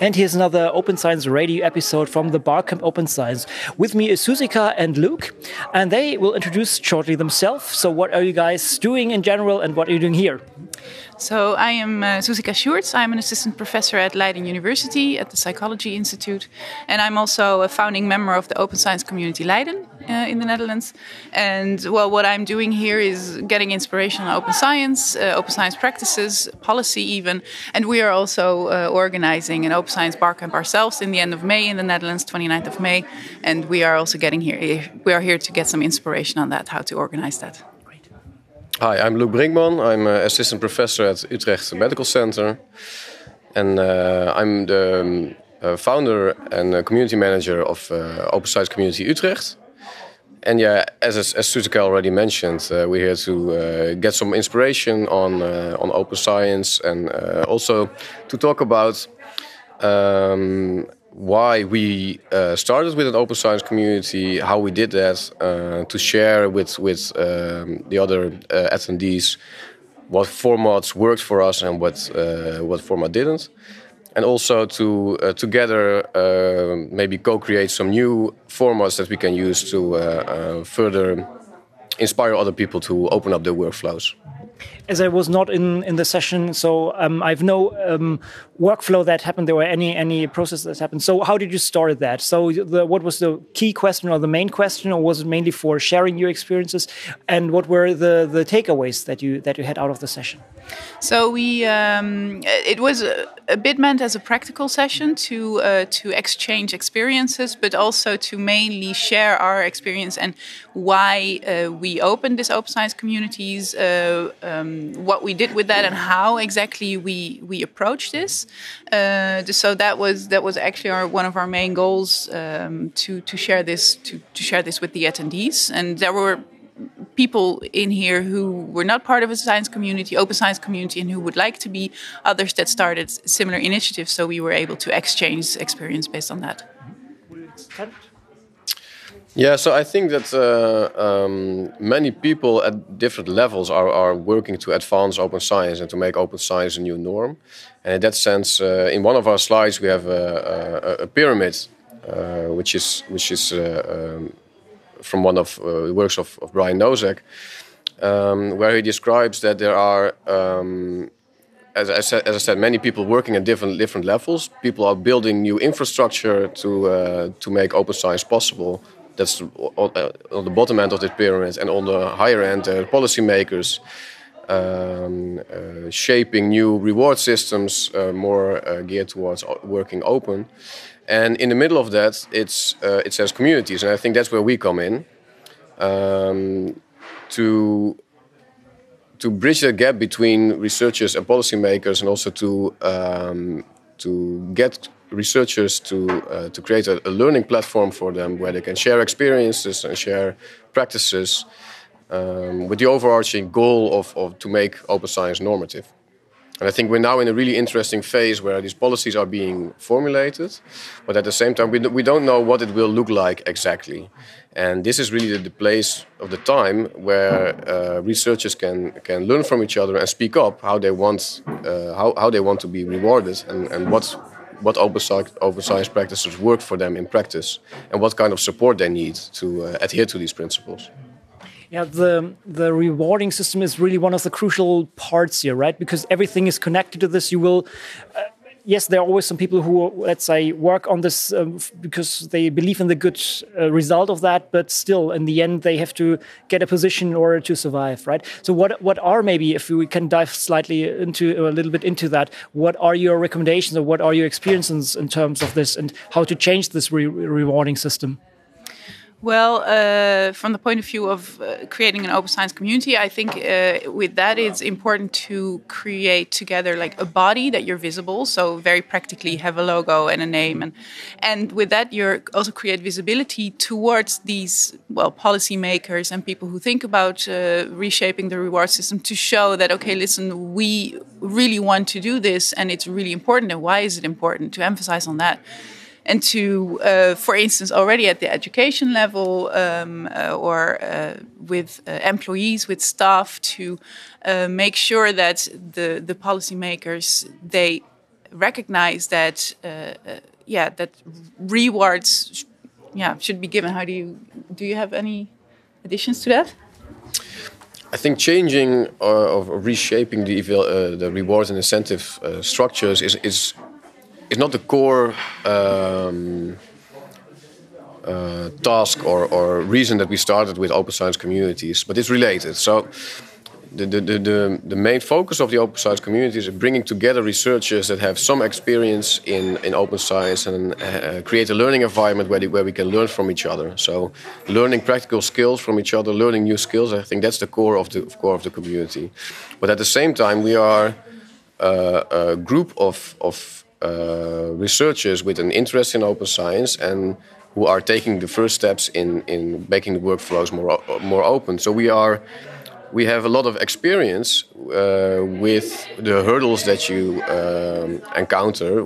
And here's another Open Science Radio episode from the Barcamp Open Science. With me is Zsuzsika and Luc, and they will introduce shortly themselves. So, what are you guys doing in general, and what are you doing here? So I am uh, Zsuzsika Sjoerds. I'm an assistant professor at Leiden University at the Psychology Institute, and I'm also a founding member of the Open Science Community Leiden uh, in the Netherlands. And well, what I'm doing here is getting inspiration on open science, uh, open science practices, policy even, and we are also uh, organizing an open science barcamp ourselves in the end of May in the Netherlands, 29th of May, and we are also getting here. We are here to get some inspiration on that, how to organize that. Great. Hi, I'm Luc Brinkman. I'm an assistant professor at Utrecht Medical Center. And uh, I'm the um, uh, founder and community manager of uh, Open Science Community Utrecht. And yeah, as, as Zsuzsika already mentioned, uh, we're here to uh, get some inspiration on, uh, on open science and also to talk about um, why we uh, started with an open science community, how we did that, uh, to share with with um, the other uh, attendees what formats worked for us and what uh, what format didn't, and also to uh, together uh, maybe co-create some new formats that we can use to further inspire other people to open up their workflows as I was not in in the session, so um, I've no um, workflow that happened there or any any process that happened. So how did you start that? So the, what was the key question or the main question, or was it mainly for sharing your experiences? And what were the the takeaways that you that you had out of the session? So we um, it was a, a, bit meant as a practical session to uh, to exchange experiences, but also to mainly share our experience and why uh, we opened this open science communities, uh, um, what we did with that, and how exactly we we approached this. Uh, so that was that was actually our one of our main goals um, to to share this to to share this with the attendees, and there were people in here who were not part of a science community, open science community, and who would like to be, others that started similar initiatives. So we were able to exchange experience based on that. Yeah, so I think that uh, um, many people at different levels are, are working to advance open science and to make open science a new norm. And in that sense, uh, in one of our slides, we have a, a, a pyramid, uh, which is which is uh, um, from one of uh, the works of, of Brian Nosek, um, where he describes that there are, um, as, I said, as I said, many people working at different different levels. People are building new infrastructure to uh, to make open science possible. That's on, uh, on, the bottom end of the pyramid, and on the higher end, uh, policymakers. Um, uh, shaping new reward systems more geared towards working open. And in the middle of that, it's uh, it says communities, and I think that's where we come in um, to to bridge the gap between researchers and policymakers, and also to um, to get researchers to uh, to create a, a, learning platform for them where they can share experiences and share practices um, with the overarching goal of, of to make open science normative. And I think we're now in a really interesting phase where these policies are being formulated, but at the same time, we, we don't know what it will look like exactly. And this is really the, the place of the time where uh, researchers can, can learn from each other and speak up how they want, uh, how, how they want to be rewarded and, and what, what open, open science practices work for them in practice and what kind of support they need to uh, adhere to these principles yeah the the rewarding system is really one of the crucial parts here right? Because everything is connected to this. You will uh, yes there are always some people who let's say work on this um, because they believe in the good uh, result of that but still in the end they have to get a position in order to survive right? So what what are maybe if we can dive slightly into a little bit into that what are your recommendations or what are your experiences in terms of this and how to change this re rewarding system well, uh, from the point of view of uh, creating an open science community, I think uh, with that it's important to create together like a body that you're visible. So very practically have a logo and a name, and and with that you're also create visibility towards these well policymakers and people who think about uh, reshaping the reward system to show that okay, listen, we really want to do this, and it's really important. And why is it important to emphasize on that? And to, uh, for instance, already at the education level um, uh, or uh, with uh, employees, with staff, to uh, make sure that the the policymakers they recognize that uh, yeah that rewards yeah should be given. How do you do? You have any additions to that? I think changing uh, or reshaping the the rewards and incentive structures is is is not the core um, uh, task or, or reason that we started with open science communities, but it's related. So the, the, the, the, main focus of the open science communities is bringing together researchers that have some experience in, in open science and uh, create a learning environment where, where we can learn from each other. So, learning practical skills from each other, learning new skills, I think that's the core of the core of the community. But at the same time, we are uh, a group of, of uh, researchers with an interest in open science and who are taking the first steps in, in making the workflows more, more open. So, we are we have a lot of experience uh, with the hurdles that you um, encounter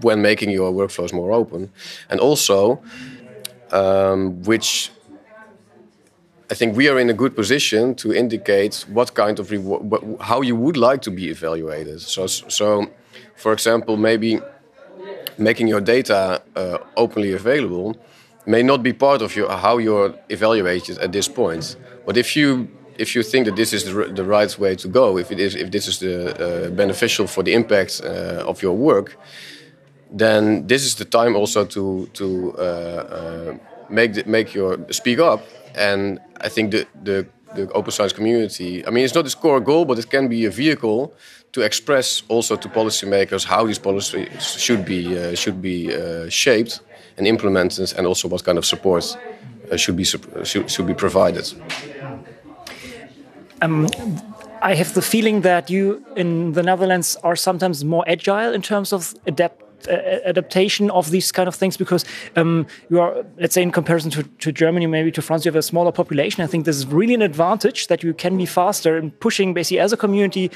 when making your workflows more open, and also um, which I think we are in a good position to indicate what kind of reward, how you would like to be evaluated. So, so for example, maybe making your data uh, openly available may not be part of your, how you're evaluated at this point. But if you if you think that this is the, the right way to go, if it is, if this is the uh, beneficial for the impact uh, of your work, then this is the time also to to uh, uh make the, make your speak up. And I think the, the the open science community. I mean, it's not its core goal, but it can be a vehicle to express also to policymakers how these policies should be uh, should be uh, shaped and implemented, and also what kind of support should be should, should be provided. Um, I have the feeling that you in the Netherlands are sometimes more agile in terms of adapt adaptation of these kind of things because um, you are, let's say, in comparison to, to, Germany, maybe to France, you have a smaller population. I think this is really an advantage that you can be faster in pushing basically as a community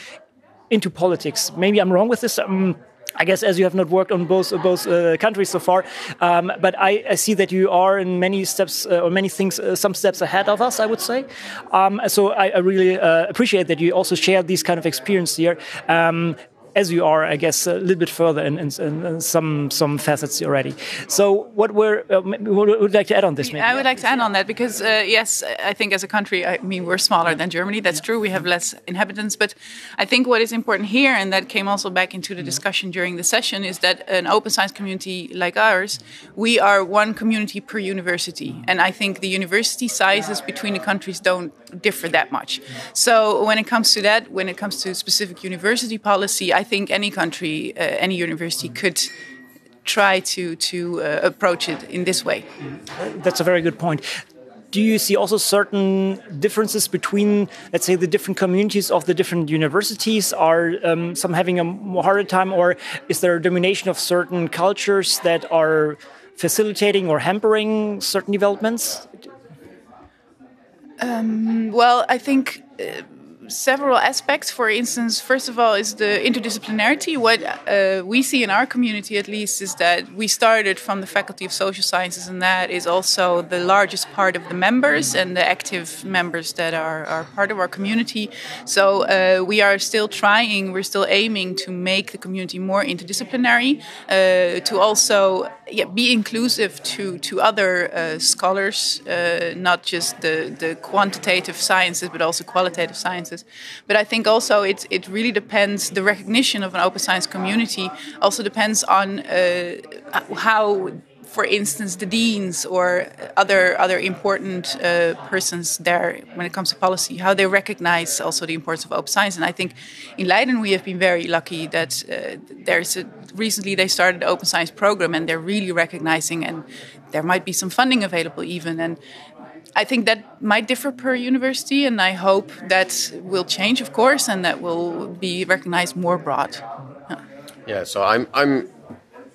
into politics. Maybe I'm wrong with this. Um, I guess as you have not worked on both both uh, countries so far, um, but I, I, see that you are in many steps uh, or many things, uh, some steps ahead of us. I would say. Um, so I, I really uh, appreciate that you also share these kind of experience here. Um, as you are, I guess, a little bit further in, in, in some some facets already. So, what were uh, would you like to add on this? Maybe? I would like to add on that because uh, yes, I think as a country, I mean, we're smaller than Germany. That's true. We have less inhabitants, but I think what is important here, and that came also back into the discussion during the session, is that an open science community like ours, we are one community per university, and I think the university sizes between the countries don't differ that much. So, when it comes to that, when it comes to specific university policy, I think any country, uh, any university could try to to uh, approach it in this way. That's a very good point. Do you see also certain differences between, let's say, the different communities of the different universities? Are um, some having a more harder time, or is there a domination of certain cultures that are facilitating or hampering certain developments? Um, well, I think. Uh, several aspects. For instance, first of all, is the interdisciplinarity. What uh, we see in our community, at least, is that we started from the Faculty of Social Sciences, and that is also the largest part of the members and the active members that are, are part of our community. So uh, we are still trying, we're still aiming to make the community more interdisciplinary, uh, to also yeah, be inclusive to, to other uh, scholars, uh, not just the, the quantitative sciences, but also qualitative sciences. But I think also it it really depends. The recognition of an open science community also depends on uh, how for instance, the deans or other other important uh, persons there when it comes to policy, how they recognize also the importance of open science. And I think in Leiden we have been very lucky that uh, there's a, recently they started the open science program and they're really recognizing and there might be some funding available even and I think that might differ per university, and I hope that will change, of course, and that will be recognized more broad. Yeah, yeah so I'm, I'm,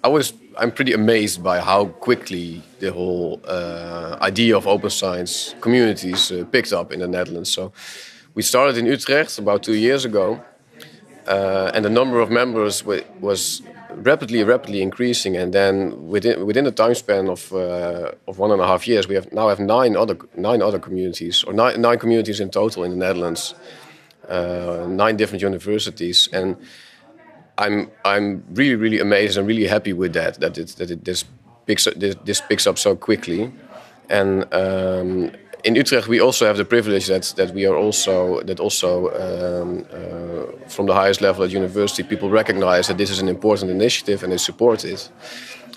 I was, I'm pretty amazed by how quickly the whole uh, idea of open science communities uh, picked up in the Netherlands. So we started in Utrecht about two years ago, uh, and the number of members was rapidly, rapidly increasing, and then within within the time span of uh, of one and a half years, we have now have nine other nine other communities, or nine, nine communities in total in the Netherlands, uh, nine different universities, and I'm I'm really really amazed and really happy with that that it that it this picks up, this, this picks up so quickly, and um, in Utrecht we also have the privilege that that we are also that also um, uh, from the highest level at university people recognize that this is an important initiative and they support it,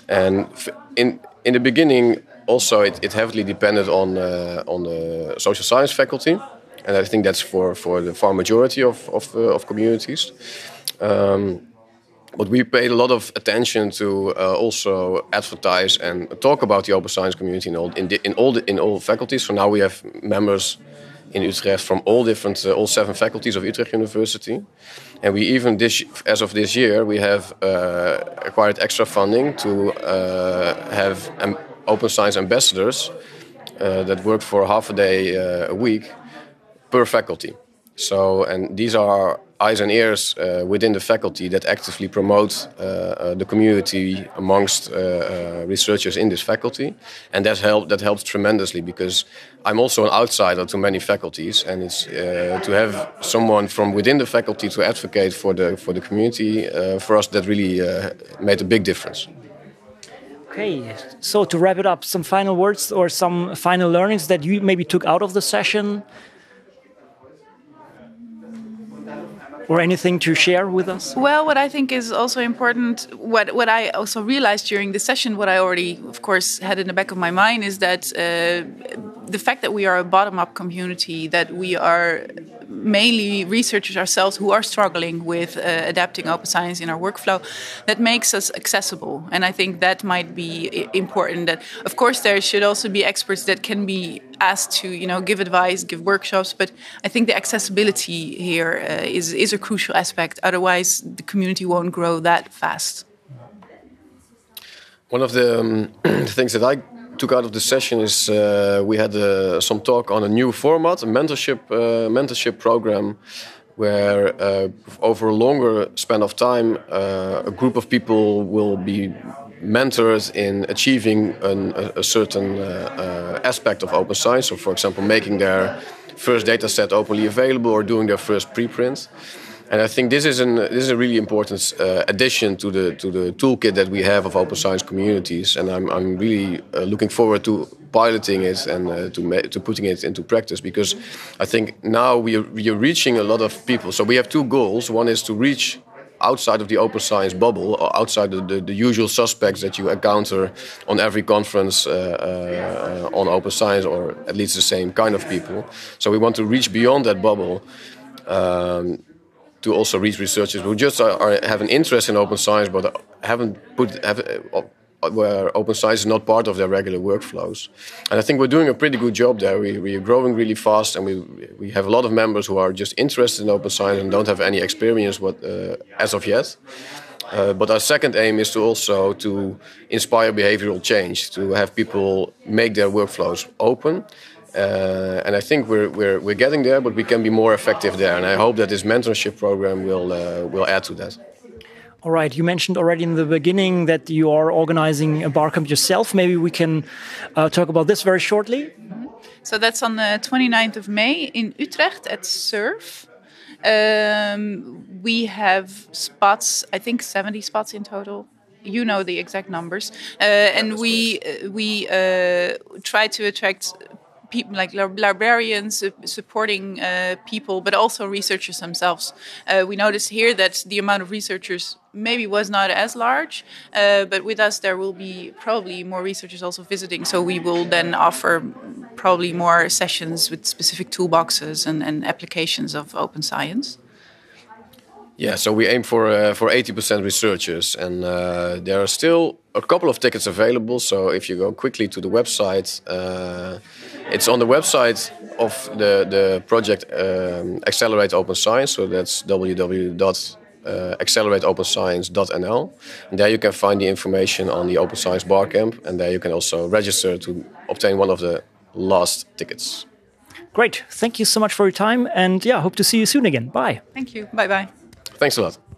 and in in the beginning also it, it heavily depended on uh, on the social science faculty, and I think that's for for the far majority of of, uh, of communities. Um, but we paid a lot of attention to uh, also advertise and talk about the open science community in all in, the, in all the, in all faculties. So now we have members in Utrecht from all different uh, all seven faculties of Utrecht University, and we even this as of this year we have uh, acquired extra funding to uh, have open science ambassadors that work for half a day a week per faculty. So and these are eyes and ears uh, within the faculty that actively promote uh, uh, the community amongst uh, uh, researchers in this faculty, and that helped that helps tremendously because I'm also an outsider to many faculties, and it's to have someone from within the faculty to advocate for the for the community for us that really made a big difference. Okay, so to wrap it up, some final words or some final learnings that you maybe took out of the session or anything to share with us? Well, what I think is also important, what what I also realized during the session, what I already, of course, had in the back of my mind, is that uh, the fact that we are a bottom-up community, that we are mainly researchers ourselves who are struggling with uh, adapting open science in our workflow that makes us accessible. And i think that might be important that of course there should also be experts that can be asked to you know give advice give workshops but i think the accessibility here uh, is is a crucial aspect. Otherwise the community won't grow that fast. One of the um, things that i took out of the session is uh, we had uh, some talk on a new format, a mentorship uh, mentorship program, where uh, over a longer span of time, uh, a group of people will be mentors in achieving an, a, a, certain uh, aspect of open science. So, for example, making their first data set openly available or doing their first preprint. And I think this is an this is a really important uh, addition to the to the toolkit that we have of open science communities, and I'm I'm really uh, looking forward to piloting it and uh, to to putting it into practice because I think now we are, we are reaching a lot of people. So we have two goals. One is to reach outside of the open science bubble, or outside the, the, the usual suspects that you encounter on every conference uh, uh, on open science, or at least the same kind of people. So we want to reach beyond that bubble. Um, to also reach researchers who just are, are, have an interest in open science but haven't put have, uh, where open science is not part of their regular workflows. And I think we're doing a pretty good job there. We, we are growing really fast, and we we have a lot of members who are just interested in open science and don't have any experience what uh, as of yet. Uh, but our second aim is to also to inspire behavioral change, to have people make their workflows open uh, and I think we're, we're, we're getting there, but we can be more effective there. And I hope that this mentorship program will, uh, will add to that. All right, you mentioned already in the beginning that you are organizing a barcamp yourself. Maybe we can uh, talk about this very shortly. Mm -hmm. So that's on the 29th of May in Utrecht at SURF. Um, we have spots, I think 70 spots in total you know the exact numbers, uh, and we uh, we uh, try to attract people like librarians supporting uh, people, but also researchers themselves. Uh, we noticed here that the amount of researchers maybe was not as large, uh, but with us there will be probably more researchers also visiting. So we will then offer probably more sessions with specific toolboxes and, and applications of open science. Yeah, so we aim for uh, for 80% researchers, and uh, there are still a couple of tickets available. So if you go quickly to the website, uh, it's on the website of the the project um, Accelerate Open Science. So that's www.accelerateopenscience.nl, and there you can find the information on the Open Science Barcamp, and there you can also register to obtain one of the last tickets. Great, thank you so much for your time, and yeah, hope to see you soon again. Bye. Thank you. Bye bye. Thanks a lot.